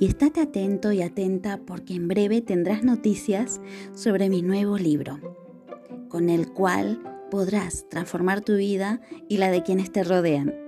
Y estate atento y atenta porque en breve tendrás noticias sobre mi nuevo libro, con el cual podrás transformar tu vida y la de quienes te rodean.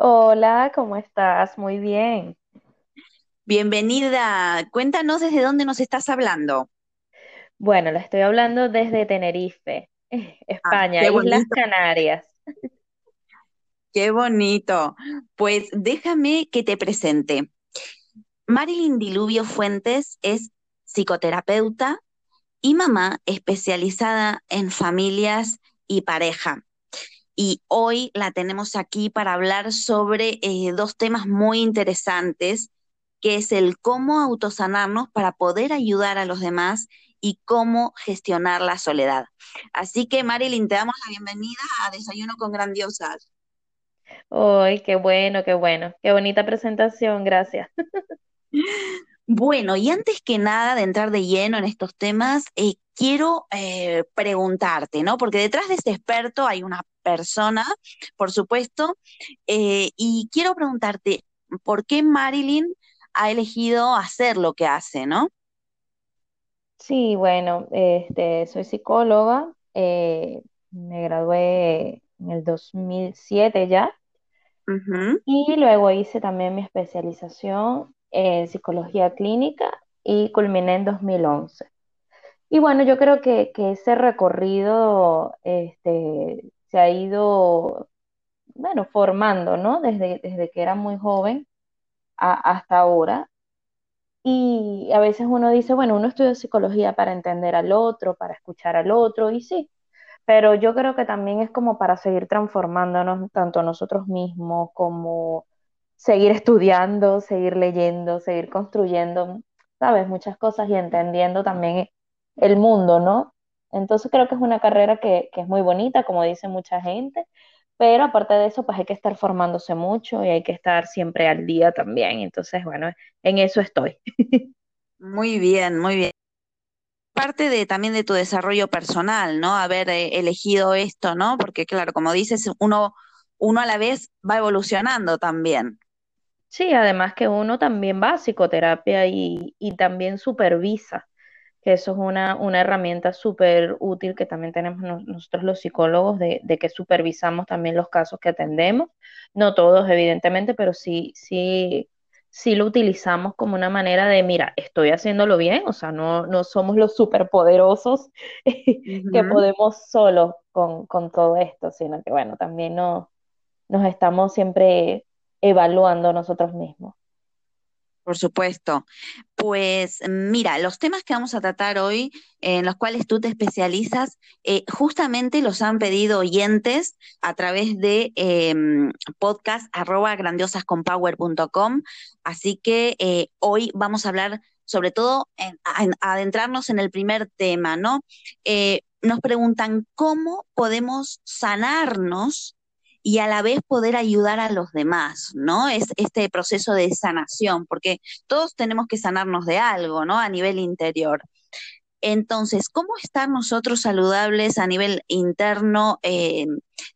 Hola, ¿cómo estás? Muy bien. Bienvenida. Cuéntanos desde dónde nos estás hablando. Bueno, le estoy hablando desde Tenerife, Ah, España, Islas Canarias. qué bonito. Pues déjame que te presente. Marilyn Diluvio Fuentes es psicoterapeuta y mamá especializada en familias y pareja. Y hoy la tenemos aquí para hablar sobre eh, dos temas muy interesantes, que es el cómo autosanarnos para poder ayudar a los demás y cómo gestionar la soledad. Así que, Marilyn, te damos la bienvenida a Desayuno con Grandiosas. ¡Ay, qué bueno, qué bueno! Qué bonita presentación, gracias. Bueno, y antes que nada de entrar de lleno en estos temas, eh, quiero eh, preguntarte, ¿no? Porque detrás de este experto hay una persona, por supuesto, eh, y quiero preguntarte, ¿por qué Marilyn ha elegido hacer lo que hace, ¿no? Sí, bueno, este, soy psicóloga, eh, me gradué en el 2007 ya. Y luego hice también mi especialización en psicología clínica y culminé en 2011. Y bueno, yo creo que, ese recorrido este, se ha ido, bueno, formando, ¿no? Desde, desde que era muy joven hasta ahora. Y a veces uno dice, bueno, uno estudia psicología para entender al otro, para escuchar al otro, y sí, pero yo creo que también es como para seguir transformándonos tanto nosotros mismos como seguir estudiando, seguir leyendo, seguir construyendo, sabes, muchas cosas y entendiendo también el mundo, ¿no? Entonces creo que es una carrera que, que es muy bonita, como dice mucha gente, pero aparte de eso, pues hay que estar formándose mucho y hay que estar siempre al día también. Entonces, bueno, en eso estoy. Muy bien, muy bien. Parte de también de tu desarrollo personal, ¿no? Haber eh, elegido esto, ¿no? Porque claro, como dices, uno, uno a la vez va evolucionando también. Sí, además que uno también va a psicoterapia y, y también supervisa que eso es una, una herramienta súper útil que también tenemos nosotros los psicólogos de, de, que supervisamos también los casos que atendemos, no todos evidentemente, pero sí, sí, sí lo utilizamos como una manera de, mira, estoy haciéndolo bien, o sea, no, no somos los superpoderosos que podemos solos con, con, todo esto, sino que bueno, también no, nos estamos siempre evaluando nosotros mismos. Por supuesto. Pues mira, los temas que vamos a tratar hoy, en los cuales tú te especializas, eh, justamente los han pedido oyentes a través de eh, podcast arroba grandiosasconpower.com. Así que eh, hoy vamos a hablar sobre todo en, adentrarnos en el primer tema, ¿no? Eh, nos preguntan cómo podemos sanarnos y a la vez poder ayudar a los demás, ¿no? Es este proceso de sanación, porque todos tenemos que sanarnos de algo, ¿no? A nivel interior. Entonces, ¿cómo estar nosotros saludables a nivel interno, eh,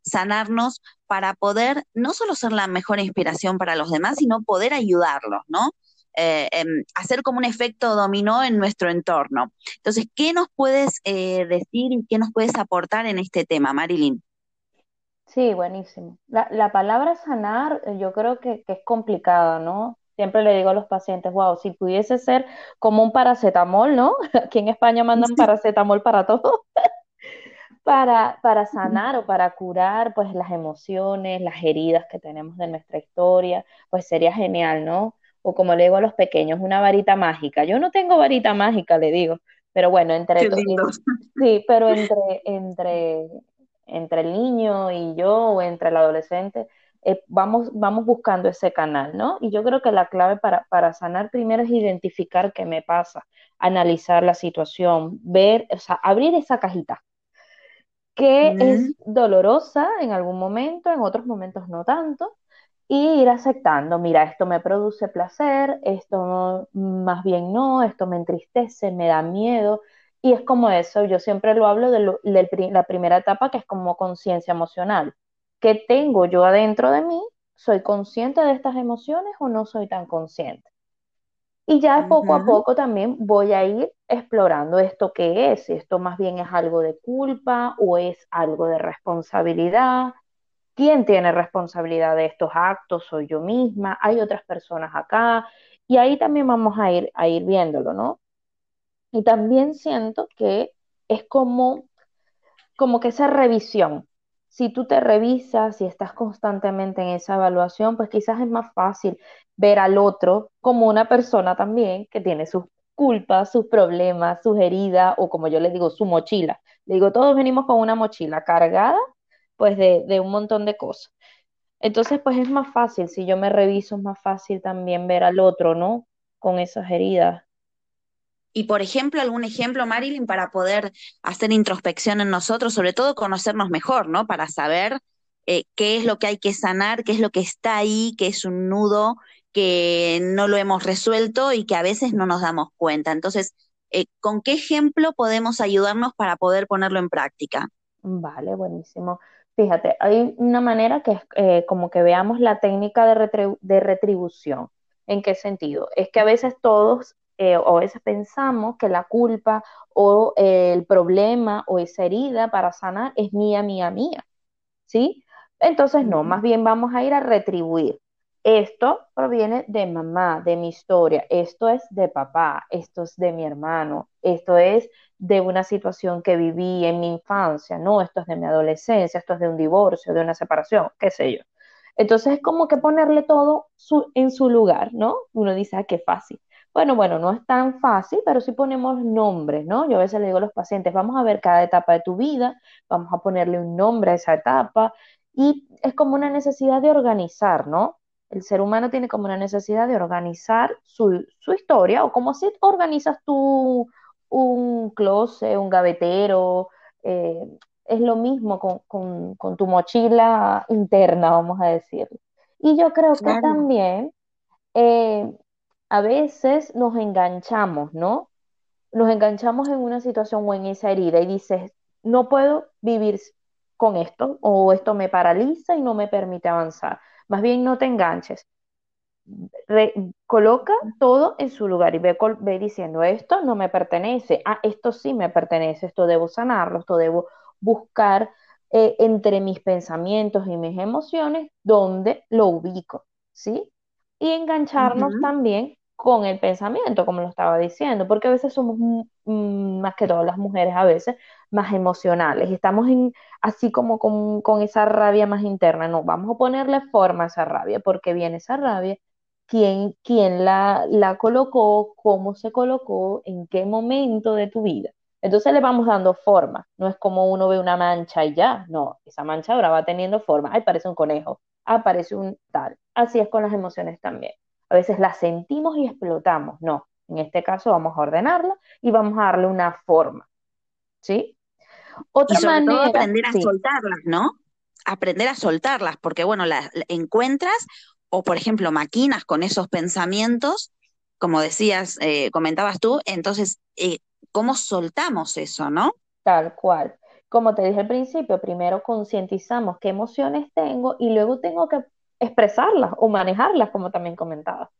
sanarnos para poder no solo ser la mejor inspiración para los demás, sino poder ayudarlos, ¿no? Eh, em, hacer como un efecto dominó en nuestro entorno. Entonces, ¿qué nos puedes eh, decir y qué nos puedes aportar en este tema, Marilyn? Sí, buenísimo. La, la palabra sanar eh, yo creo que, que es complicada, ¿no? Siempre le digo a los pacientes, wow, si pudiese ser como un paracetamol, ¿no? Aquí en España mandan paracetamol para todo, para, para sanar o para curar pues las emociones, las heridas que tenemos de nuestra historia, pues sería genial, ¿no? O como le digo a los pequeños, una varita mágica. Yo no tengo varita mágica, le digo, pero bueno, entre sí, pero entre, entre entre el niño y yo o entre el adolescente, eh, vamos, vamos buscando ese canal, ¿no? Y yo creo que la clave para, para sanar primero es identificar qué me pasa, analizar la situación, ver, o sea, abrir esa cajita que es dolorosa en algún momento, en otros momentos no tanto, y ir aceptando, mira, esto me produce placer, esto más bien no, esto me entristece, me da miedo, y es como eso, yo siempre lo hablo de, la primera etapa que es como conciencia emocional. ¿Qué tengo yo adentro de mí? ¿Soy consciente de estas emociones o no soy tan consciente? Y ya poco a poco también voy a ir explorando esto qué es, si esto más bien es algo de culpa o es algo de responsabilidad. ¿Quién tiene responsabilidad de estos actos? ¿Soy yo misma? ¿Hay otras personas acá? Y ahí también vamos a ir, a ir viéndolo, ¿no? Y también siento que es como, como que esa revisión. Si tú te revisas y estás constantemente en esa evaluación, pues quizás es más fácil ver al otro como una persona también que tiene sus culpas, sus problemas, sus heridas, o como yo les digo, su mochila. Le digo, todos venimos con una mochila cargada, pues, de, de un montón de cosas. Entonces, pues es más fácil, si yo me reviso, es más fácil también ver al otro, ¿no? Con esas heridas. Y por ejemplo, algún ejemplo, Marilyn, para poder hacer introspección en nosotros, sobre todo conocernos mejor, ¿no? Para saber eh, qué es lo que hay que sanar, qué es lo que está ahí, qué es un nudo que no lo hemos resuelto y que a veces no nos damos cuenta. Entonces, eh, ¿con qué ejemplo podemos ayudarnos para poder ponerlo en práctica? Vale, buenísimo. Fíjate, hay una manera que es eh, como que veamos la técnica de, de retribución. ¿En qué sentido? Es que a veces todos eh, o a veces pensamos que la culpa o eh, el problema o esa herida para sanar es mía, mía, mía, ¿sí? Entonces, no, más bien vamos a ir a retribuir. Esto proviene de mamá, de mi historia, esto es de papá, esto es de mi hermano, esto es de una situación que viví en mi infancia, no, esto es de mi adolescencia, esto es de un divorcio, de una separación, qué sé yo. Entonces es como que ponerle todo en su lugar, ¿no? Uno dice, ah, qué fácil. Bueno, bueno, no es tan fácil, pero sí ponemos nombres, ¿no? Yo a veces le digo a los pacientes, vamos a ver cada etapa de tu vida, vamos a ponerle un nombre a esa etapa y es como una necesidad de organizar, ¿no? El ser humano tiene como una necesidad de organizar su, historia o como si organizas tú un closet, un gavetero, eh, es lo mismo con, tu mochila interna, vamos a decir. Y yo creo que también eh, a veces nos enganchamos, ¿no? Nos enganchamos en una situación o en esa herida y dices, no puedo vivir con esto o esto me paraliza y no me permite avanzar. Más bien no te enganches. coloca todo en su lugar y ve, ve, diciendo, esto no me pertenece, ah, esto sí me pertenece, esto debo sanarlo, esto debo buscar eh, entre mis pensamientos y mis emociones dónde lo ubico, ¿sí? Y engancharnos también con el pensamiento, como lo estaba diciendo, porque a veces somos más que todas las mujeres, a veces más emocionales, estamos en, así como con, esa rabia más interna, no, vamos a ponerle forma a esa rabia, porque viene esa rabia, quién, quién la, la colocó, cómo se colocó, en qué momento de tu vida. Entonces le vamos dando forma, no es como uno ve una mancha y ya, no, esa mancha ahora va teniendo forma, ay, parece un conejo, ah, parece un tal. Así es con las emociones también. A veces las sentimos y explotamos, no, en este caso vamos a ordenarla y vamos a darle una forma, ¿sí? Otra manera, aprender a soltarlas, ¿no? Aprender a soltarlas, porque bueno, las encuentras o por ejemplo maquinas con esos pensamientos, como decías, eh, comentabas tú, entonces eh, cómo soltamos eso, ¿no? Tal cual. Como te dije al principio, primero concientizamos qué emociones tengo y luego tengo que expresarlas o manejarlas, como también comentaba.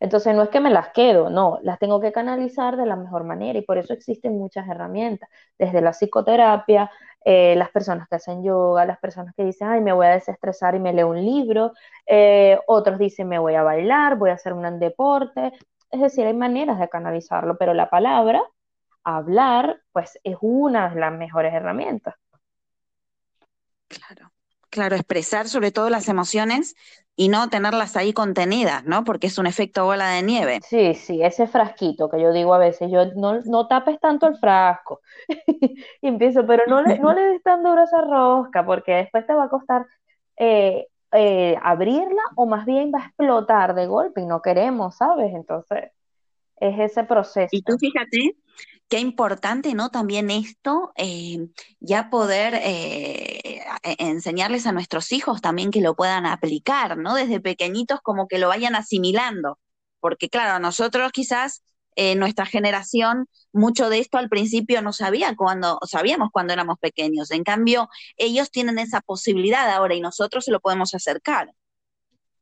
Entonces no es que me las quedo, no, las tengo que canalizar de la mejor manera y por eso existen muchas herramientas, desde la psicoterapia, eh, las personas que hacen yoga, las personas que dicen, ay, me voy a desestresar y me leo un libro, eh, otros dicen, me voy a bailar, voy a hacer un deporte, es decir, hay maneras de canalizarlo, pero la palabra hablar, pues es una de las mejores herramientas. Claro, claro, expresar sobre todo las emociones y no tenerlas ahí contenidas, ¿no? Porque es un efecto bola de nieve. Sí, sí, ese frasquito que yo digo a veces, yo no, no tapes tanto el frasco. y empiezo, pero no le, no le des tan duro esa rosca, porque después te va a costar eh, eh, abrirla o más bien va a explotar de golpe y no queremos, ¿sabes? Entonces, es ese proceso. Y tú fíjate qué importante, ¿no? También esto, eh, ya poder eh, e, enseñarles a nuestros hijos también que lo puedan aplicar, ¿no? Desde pequeñitos como que lo vayan asimilando. Porque claro, nosotros quizás, eh, nuestra generación, mucho de esto al principio no sabía cuando, sabíamos cuando éramos pequeños. En cambio, ellos tienen esa posibilidad ahora y nosotros se lo podemos acercar.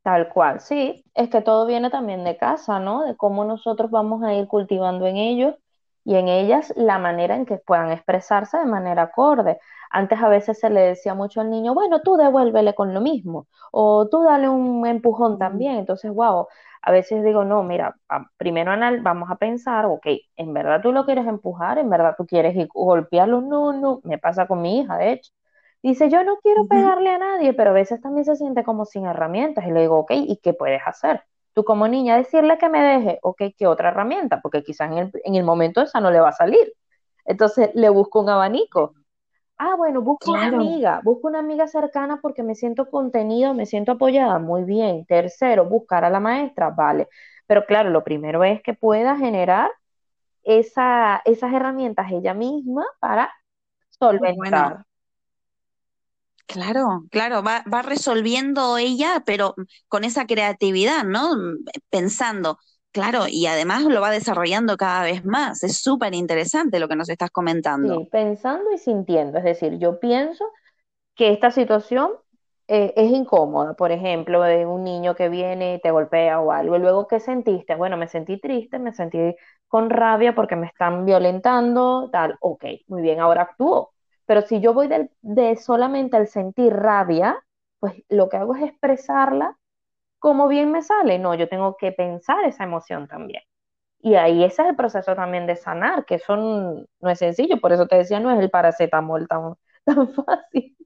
Tal cual, sí, es que todo viene también de casa, ¿no? De cómo nosotros vamos a ir cultivando en ellos y en ellas la manera en que puedan expresarse de manera acorde. Antes a veces se le decía mucho al niño, bueno, tú devuélvele con lo mismo, o tú dale un empujón también. Entonces, wow, a veces digo, no, mira, primero vamos a pensar, ok, ¿en verdad tú lo quieres empujar? ¿En verdad tú quieres golpearlo? No, no, me pasa con mi hija, de hecho. Dice, yo no quiero pegarle a nadie, pero a veces también se siente como sin herramientas. Y le digo, ok, ¿y qué puedes hacer? Tú como niña decirle que me deje, ok, ¿qué otra herramienta? Porque quizás en el, en el momento esa no le va a salir. Entonces le busco un abanico. Ah, bueno, busco una amiga, busco una amiga cercana porque me siento contenido, me siento apoyada, muy bien. Tercero, buscar a la maestra, vale. Pero claro, lo primero es que pueda generar esa, esas herramientas ella misma para solventar. Claro, claro, va, resolviendo ella, pero con esa creatividad, ¿no? Pensando, claro, y además lo va desarrollando cada vez más. Es súper interesante lo que nos estás comentando. Sí, pensando y sintiendo. Es decir, yo pienso que esta situación eh, es incómoda. Por ejemplo, de un niño que viene y te golpea o algo. Y luego, ¿qué sentiste? Bueno, me sentí triste, me sentí con rabia porque me están violentando, tal. Ok, muy bien, ahora actúo pero si yo voy de, solamente al sentir rabia, pues lo que hago es expresarla como bien me sale. No, yo tengo que pensar esa emoción también. Y ahí ese es el proceso también de sanar, que eso no es sencillo, por eso te decía, no es el paracetamol tan, tan fácil.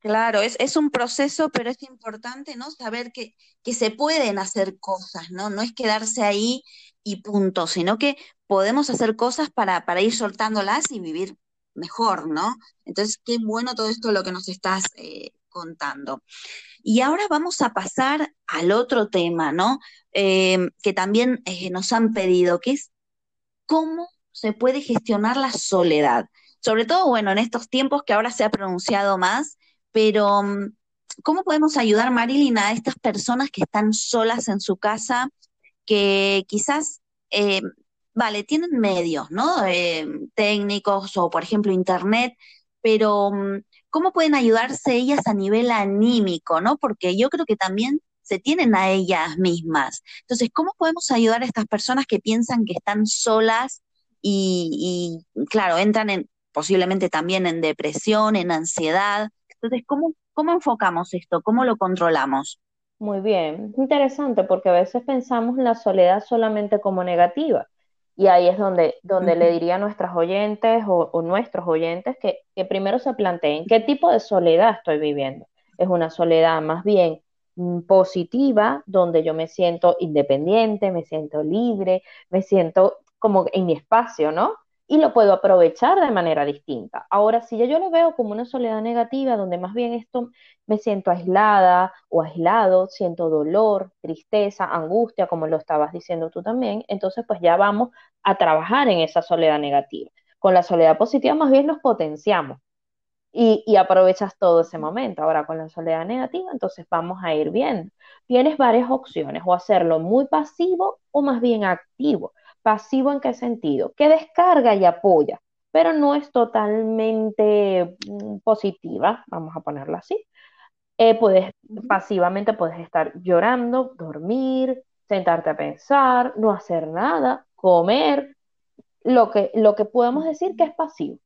Claro, es, es un proceso, pero es importante, ¿no? Saber que, que se pueden hacer cosas, ¿no? No es quedarse ahí y punto, sino que podemos hacer cosas para, para ir soltándolas y vivir mejor, ¿no? Entonces, qué bueno todo esto lo que nos estás eh, contando. Y ahora vamos a pasar al otro tema, ¿no? Eh, que también eh, nos han pedido, que es cómo se puede gestionar la soledad. Sobre todo, bueno, en estos tiempos que ahora se ha pronunciado más, pero mm, ¿cómo podemos ayudar, Marilyn, a estas personas que están solas en su casa, que quizás, eh, vale, tienen medios, ¿no? Eh, técnicos o, por ejemplo, internet, pero mm, ¿cómo pueden ayudarse ellas a nivel anímico, ¿no? Porque yo creo que también se tienen a ellas mismas. Entonces, ¿cómo podemos ayudar a estas personas que piensan que están solas y, claro, entran en posiblemente también en depresión, en ansiedad? Entonces, ¿cómo, cómo enfocamos esto? ¿Cómo lo controlamos? Muy bien, interesante porque a veces pensamos la soledad solamente como negativa. Y ahí es donde, donde le diría a nuestras oyentes o, nuestros oyentes que, que, primero se planteen qué tipo de soledad estoy viviendo. Es una soledad más bien mm, positiva, donde yo me siento independiente, me siento libre, me siento como en mi espacio, ¿no? y lo puedo aprovechar de manera distinta. Ahora, si yo lo veo como una soledad negativa, donde más bien esto me siento aislada o aislado, siento dolor, tristeza, angustia, como lo estabas diciendo tú también, entonces pues ya vamos a trabajar en esa soledad negativa. Con la soledad positiva más bien los potenciamos y, y aprovechas todo ese momento. Ahora con la soledad negativa, entonces vamos a ir viendo. Tienes varias opciones, o hacerlo muy pasivo o más bien activo. ¿Pasivo en qué sentido? Que descarga y apoya, pero no es totalmente mm, positiva, vamos a ponerla así. Eh, puedes, pasivamente puedes estar llorando, dormir, sentarte a pensar, no hacer nada, comer, lo que, lo que podemos decir que es pasivo.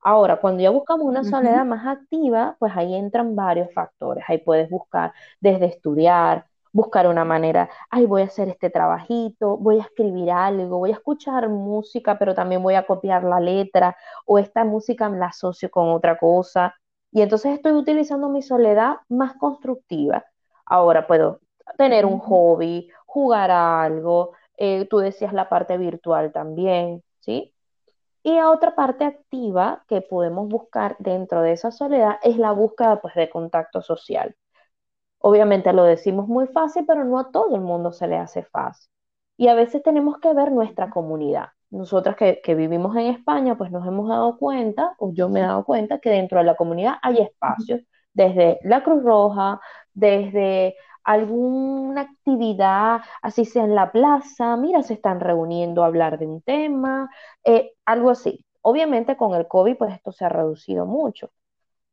Ahora, cuando ya buscamos una soledad más activa, pues ahí entran varios factores. Ahí puedes buscar desde estudiar, buscar una manera, ay, voy a hacer este trabajito, voy a escribir algo, voy a escuchar música, pero también voy a copiar la letra, o esta música la asocio con otra cosa. Y entonces estoy utilizando mi soledad más constructiva. Ahora puedo tener un hobby, jugar a algo, eh, tú decías la parte virtual también, ¿sí? Y otra parte activa que podemos buscar dentro de esa soledad es la búsqueda pues, de contacto social. Obviamente lo decimos muy fácil, pero no a todo el mundo se le hace fácil. Y a veces tenemos que ver nuestra comunidad. Nosotras que, vivimos en España, pues nos hemos dado cuenta, o yo me he dado cuenta, que dentro de la comunidad hay espacios, desde la Cruz Roja, desde alguna actividad, así sea en la plaza, mira, se están reuniendo a hablar de un tema, eh, algo así. Obviamente con el COVID, pues esto se ha reducido mucho,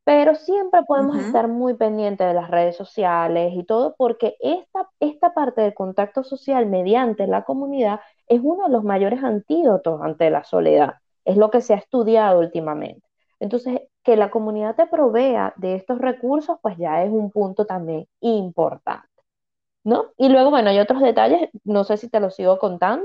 pero siempre podemos estar muy pendientes de las redes sociales y todo, porque esta, esta parte del contacto social mediante la comunidad es uno de los mayores antídotos ante la soledad. Es lo que se ha estudiado últimamente. Entonces, que la comunidad te provea de estos recursos, pues ya es un punto también importante. ¿No? Y luego, bueno, hay otros detalles, no sé si te los sigo contando.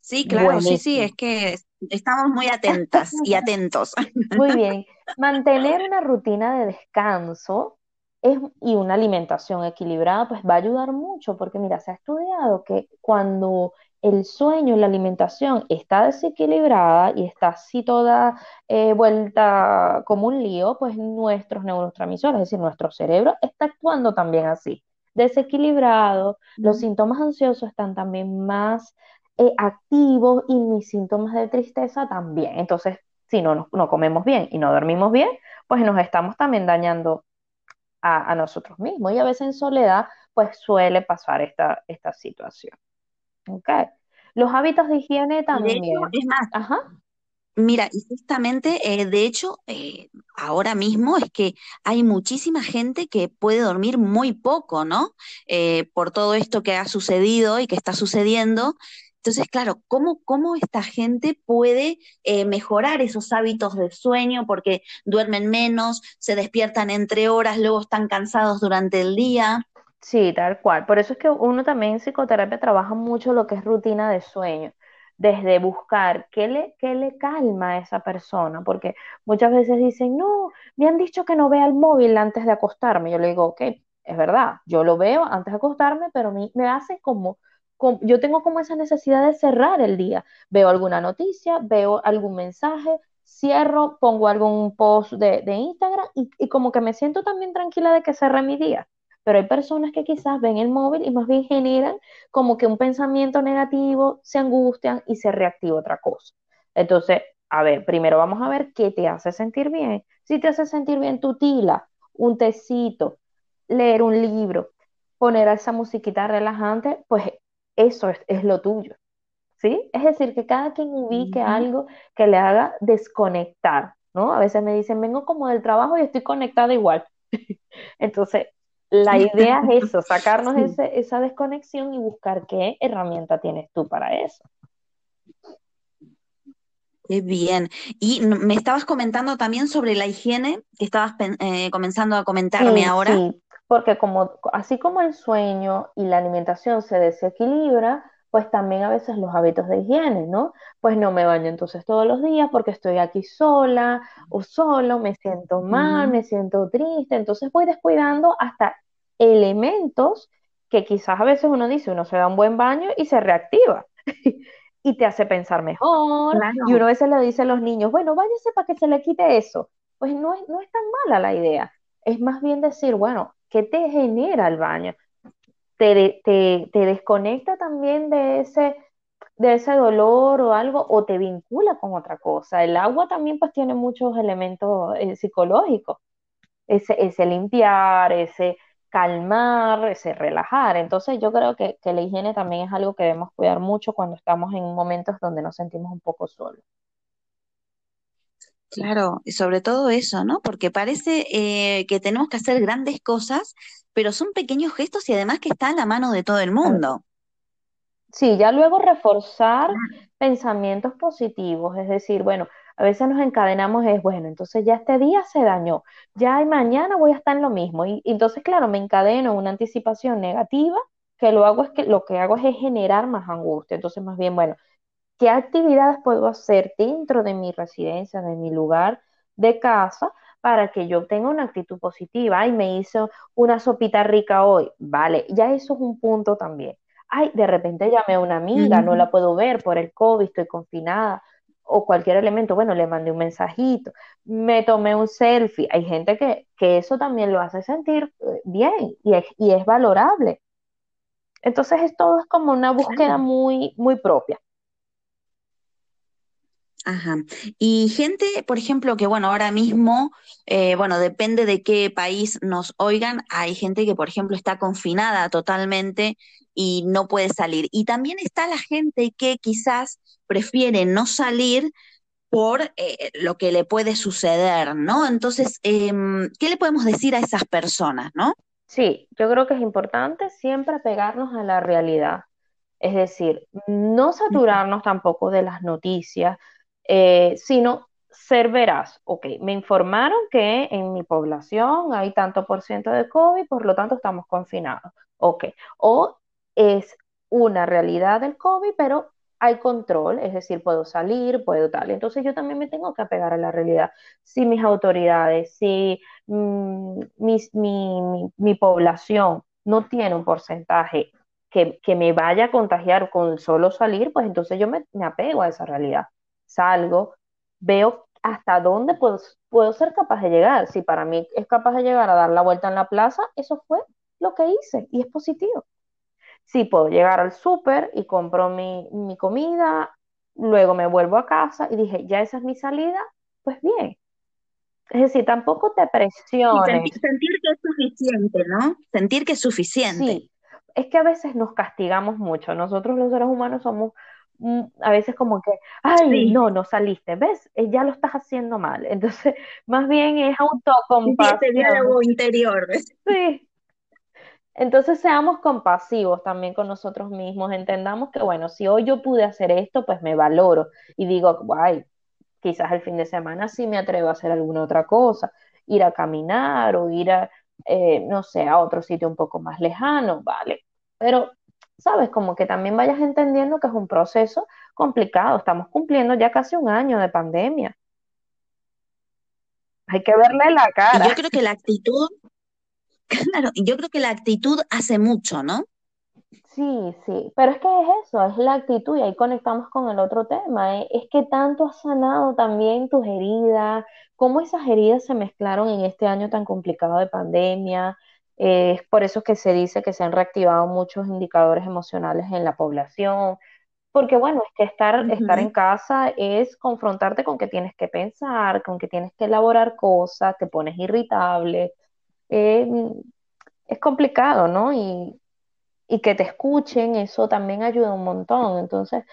Sí, claro, sí, sí, es que estamos muy atentas y atentos. Muy bien. Mantener una rutina de descanso es, y una alimentación equilibrada, pues va a ayudar mucho, porque mira, se ha estudiado que cuando el sueño la alimentación está desequilibrada y está así toda eh, vuelta como un lío, pues nuestros neurotransmisores, es decir, nuestro cerebro está actuando también así, desequilibrado, los síntomas ansiosos están también más eh, activos y mis síntomas de tristeza también. Entonces, si no, no, comemos bien y no dormimos bien, pues nos estamos también dañando a, nosotros mismos. Y a veces en soledad, pues suele pasar esta, esta situación. ¿Ok? Los hábitos de higiene también. es más, Ajá. Mira, y justamente, eh, de hecho, eh, ahora mismo es que hay muchísima gente que puede dormir muy poco, ¿no? por todo esto que ha sucedido y que está sucediendo, Entonces, claro, ¿cómo, cómo esta gente puede eh, mejorar esos hábitos de sueño? Porque duermen menos, se despiertan entre horas, luego están cansados durante el día. Sí, tal cual. Por eso es que uno también en psicoterapia trabaja mucho lo que es rutina de sueño desde buscar qué le, qué le calma a esa persona, porque muchas veces dicen, no, me han dicho que no vea el móvil antes de acostarme. Yo le digo, ok, es verdad, yo lo veo antes de acostarme, pero me, me hace como, yo tengo como esa necesidad de cerrar el día. Veo alguna noticia, veo algún mensaje, cierro, pongo algún post de, de Instagram y, y como que me siento también tranquila de que cerré mi día pero hay personas que quizás ven el móvil y más bien generan como que un pensamiento negativo, se angustian y se reactiva otra cosa. Entonces, a ver, primero vamos a ver qué te hace sentir bien. Si te hace sentir bien tu tila, un tecito, leer un libro, poner esa musiquita relajante, pues eso es, lo tuyo. ¿Sí? Es decir, que cada quien ubique algo que le haga desconectar, ¿no? A veces me dicen, vengo como del trabajo y estoy conectada igual. Entonces, la idea es eso, sacarnos esa desconexión y buscar qué herramienta tienes tú para eso. Qué bien. Y me estabas comentando también sobre la higiene, que estabas eh, comenzando a comentarme ahora. Sí, porque como, así como el sueño y la alimentación se desequilibra, pues también a veces los hábitos de higiene, ¿no? Pues no me baño entonces todos los días porque estoy aquí sola o solo, me siento mal, me siento triste, entonces voy descuidando hasta elementos que quizás a veces uno dice, uno se da un buen baño y se reactiva y te hace pensar mejor. Y uno a veces le dice a los niños, bueno, váyase para que se le quite eso. Pues no es, no es tan mala la idea. Es más bien decir, bueno, ¿qué te genera el baño? Te, te, te desconecta también de ese, de ese dolor o algo, o te vincula con otra cosa. El agua también pues tiene muchos elementos eh, psicológicos. Ese, ese limpiar, ese calmar, ese relajar. Entonces yo creo que, la higiene también es algo que debemos cuidar mucho cuando estamos en momentos donde nos sentimos un poco solos. Claro, y sobre todo eso, ¿no? Porque parece eh, que tenemos que hacer grandes cosas, pero son pequeños gestos y además que está a la mano de todo el mundo. Sí, ya luego reforzar pensamientos positivos, es decir, bueno, a veces nos encadenamos es, bueno, entonces ya este día se dañó, ya mañana voy a estar en lo mismo. Y, entonces, claro, me encadeno una anticipación negativa, que lo hago es que lo que hago es generar más angustia. Entonces, más bien, bueno, ¿qué actividades puedo hacer dentro de mi residencia, de mi lugar de casa? para que yo tenga una actitud positiva. Ay, me hizo una sopita rica hoy. Vale, ya eso es un punto también. Ay, de repente llamé a una amiga, no la puedo ver por el COVID, estoy confinada o cualquier elemento, bueno, le mandé un mensajito, me tomé un selfie. Hay gente que, eso también lo hace sentir eh, bien y es, y es valorable. Entonces es todo es como una búsqueda muy, muy propia. Ajá. Y gente, por ejemplo, que bueno, ahora mismo, eh, bueno, depende de qué país nos oigan, hay gente que, por ejemplo, está confinada totalmente y no puede salir. Y también está la gente que quizás prefiere no salir por eh, lo que le puede suceder, ¿no? Entonces, em, ¿qué le podemos decir a esas personas, no? Sí, yo creo que es importante siempre pegarnos a la realidad. Es decir, no saturarnos tampoco de las noticias, eh, sino ser veraz. Ok, me informaron que en mi población hay tanto por ciento de COVID, por lo tanto estamos confinados. Ok, o es una realidad del COVID, pero hay control, es decir, puedo salir, puedo tal. Entonces yo también me tengo que apegar a la realidad. Si mis autoridades, si mm, mi, población no tiene un porcentaje que, me vaya a contagiar con solo salir, pues entonces yo me, apego a esa realidad. Salgo, veo hasta dónde puedo, puedo ser capaz de llegar. Si para mí es capaz de llegar a dar la vuelta en la plaza, eso fue lo que hice y es positivo. Sí, puedo llegar al súper y compro mi, comida, luego me vuelvo a casa y dije, ya esa es mi salida, pues bien. Es decir, tampoco te presiones. sentir, que es suficiente, ¿no? Sentir que es suficiente. Sí, es que a veces nos castigamos mucho. Nosotros los seres humanos somos a veces como que, ay, no, no saliste, ¿ves? Eh, ya lo estás haciendo mal. Entonces, más bien es autocompasión. Ese diálogo interior. Sí, Entonces seamos compasivos también con nosotros mismos, entendamos que, bueno, si hoy yo pude hacer esto, pues me valoro y digo, guay, quizás el fin de semana sí me atrevo a hacer alguna otra cosa, ir a caminar o ir a, eh, no sé, a otro sitio un poco más lejano, vale. Pero, sabes, como que también vayas entendiendo que es un proceso complicado, estamos cumpliendo ya casi un año de pandemia. Hay que verle la cara. Y yo creo que la actitud, claro, yo creo que la actitud hace mucho, ¿no? Sí, sí, pero es que es eso, es la actitud y ahí conectamos con el otro tema, ¿eh? Es que tanto has sanado también tus heridas, cómo esas heridas se mezclaron en este año tan complicado de pandemia, eh, es por eso que se dice que se han reactivado muchos indicadores emocionales en la población, porque bueno, es que estar, estar en casa es confrontarte con que tienes que pensar, con que tienes que elaborar cosas, te pones irritable, eh, es complicado, ¿no? Y, y que te escuchen, eso también ayuda un montón. Entonces,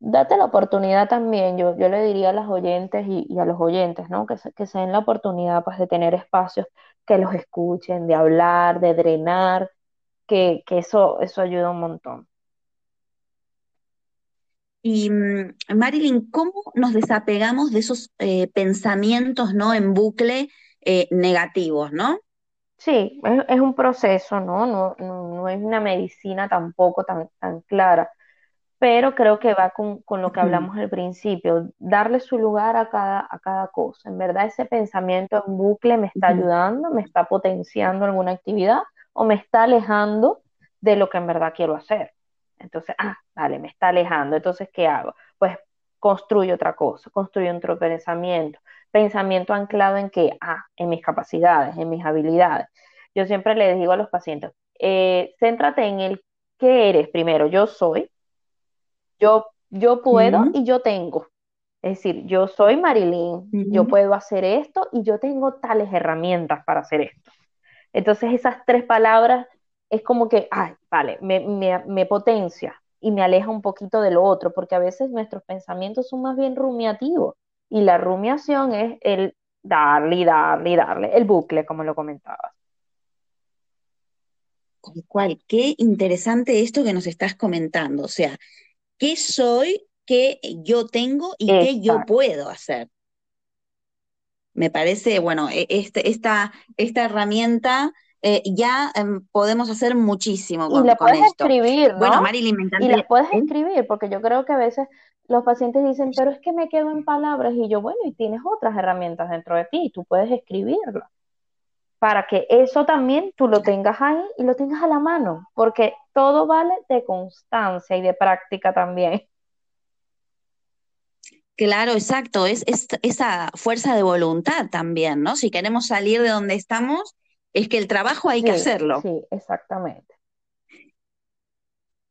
date la oportunidad también, yo, yo le diría a las oyentes y, a los oyentes, ¿no? Que se, que se den la oportunidad pues, de tener espacios que los escuchen, de hablar, de drenar, que, que eso, eso ayuda un montón. Y mm, Marilyn, ¿cómo nos desapegamos de esos eh, pensamientos, ¿no? En bucle eh, negativos, ¿no? Sí, es, un proceso, ¿no? No, no, es una medicina tampoco tan, tan clara, pero creo que va con, lo que hablamos al principio, darle su lugar a cada, a cada cosa. En verdad, ese pensamiento en bucle me está ayudando, me está potenciando alguna actividad o me está alejando de lo que en verdad quiero hacer. Entonces, ah, vale, me está alejando. Entonces, ¿qué hago? Pues construyo otra cosa, construyo otro pensamiento. Pensamiento anclado en que, ah, en mis capacidades, en mis habilidades. Yo siempre le digo a los pacientes, eh, céntrate en el qué eres primero. Yo soy, yo, yo puedo y yo tengo. Es decir, yo soy Marilyn, yo puedo hacer esto y yo tengo tales herramientas para hacer esto. Entonces esas tres palabras es como que, ay, vale, me, me, potencia y me aleja un poquito de lo otro, porque a veces nuestros pensamientos son más bien rumiativos y la rumiación es el darle y darle y darle, el bucle, como lo comentabas. cual, qué interesante esto que nos estás comentando, o sea, ¿qué soy, qué yo tengo y qué yo puedo hacer? Me parece, bueno, e, este, esta, esta herramienta eh, ya em, podemos hacer muchísimo con, y la puedes escribir, ¿no? Bueno, Marilyn, me encanta. Y la puedes escribir, porque yo creo que a veces los pacientes dicen, pero es que me quedo en palabras, y yo, bueno, y tienes otras herramientas dentro de ti, tú puedes escribirlo, para que eso también tú lo tengas ahí y lo tengas a la mano, porque todo vale de constancia y de práctica también. Claro, exacto, es, es, esa fuerza de voluntad también, ¿no? Si queremos salir de donde estamos, es que el trabajo hay que hacerlo. Sí, exactamente.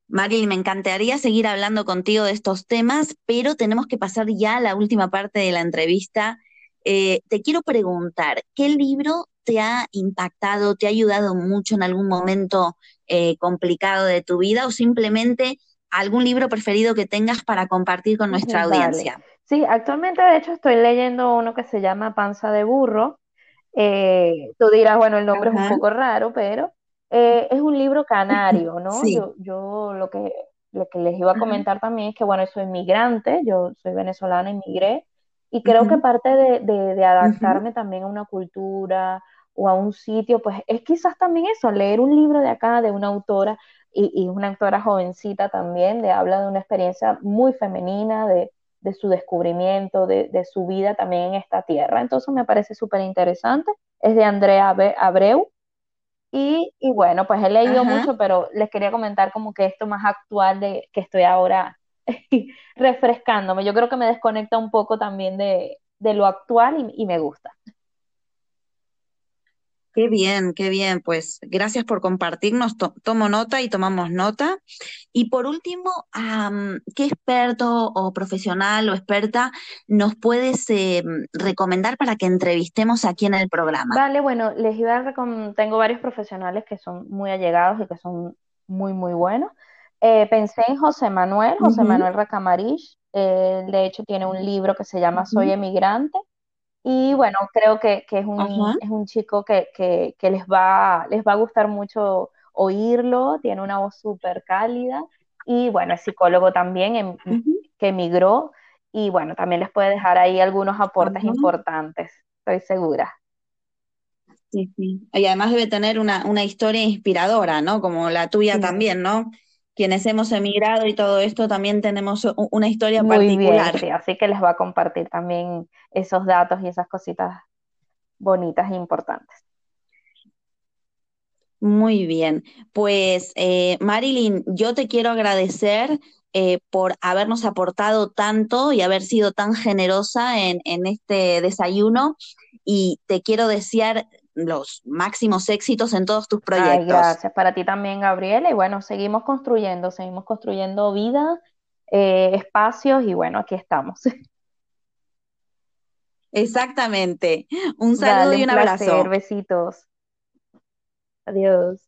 Marilyn, me encantaría seguir hablando contigo de estos temas, pero tenemos que pasar ya a la última parte de la entrevista. Eh, te quiero preguntar, ¿qué libro te ha impactado, te ha ayudado mucho en algún momento eh, complicado de tu vida o simplemente algún libro preferido que tengas para compartir con nuestra audiencia? Sí, actualmente de hecho estoy leyendo uno que se llama Panza de Burro. Eh, tú dirás, bueno, el nombre es un poco raro, pero eh, es un libro canario, ¿no? Yo, yo lo que, lo que les iba a comentar también es que, bueno, soy inmigrante, yo soy venezolana, inmigré, y creo que parte de, de, adaptarme también a una cultura o a un sitio, pues es quizás también eso, leer un libro de acá, de una autora, y, y una autora jovencita también, de habla de una experiencia muy femenina, de, de su descubrimiento, de, su vida también en esta tierra. Entonces me parece súper interesante. Es de Andrea Abreu. Y, bueno, pues he leído mucho, pero les quería comentar como que esto más actual de que estoy ahora refrescándome. Yo creo que me desconecta un poco también de, lo actual y me gusta. Qué bien, qué bien. Pues gracias por compartirnos. tomo nota y tomamos nota. Y por último, ¿qué experto o profesional o experta nos puedes eh, recomendar para que entrevistemos aquí en el programa? Vale, bueno, les iba a recomendar, tengo varios profesionales que son muy allegados y que son muy, muy buenos. Eh, pensé en José Manuel, José Manuel Racamarich. de hecho, tiene un libro que se llama Soy emigrante y bueno, creo que, es, un, es un chico que, les, va, les va a gustar mucho oírlo, tiene una voz súper cálida y bueno, es psicólogo también que emigró y bueno, también les puede dejar ahí algunos aportes importantes, estoy segura. Sí, sí. Y además debe tener una, una historia inspiradora, ¿no? Como la tuya también, ¿no? Quienes hemos emigrado y todo esto también tenemos una historia Muy particular. Bien, sí, así que les va a compartir también esos datos y esas cositas bonitas e importantes. Muy bien, pues eh, Marilyn, yo te quiero agradecer eh, por habernos aportado tanto y haber sido tan generosa en, en este desayuno y te quiero desear los máximos éxitos en todos tus proyectos. Ay, gracias para ti también, Gabriela. Y bueno, seguimos construyendo, seguimos construyendo vida, eh, espacios y bueno, aquí estamos. Exactamente. Un saludo y un, un abrazo. Besitos. Adiós.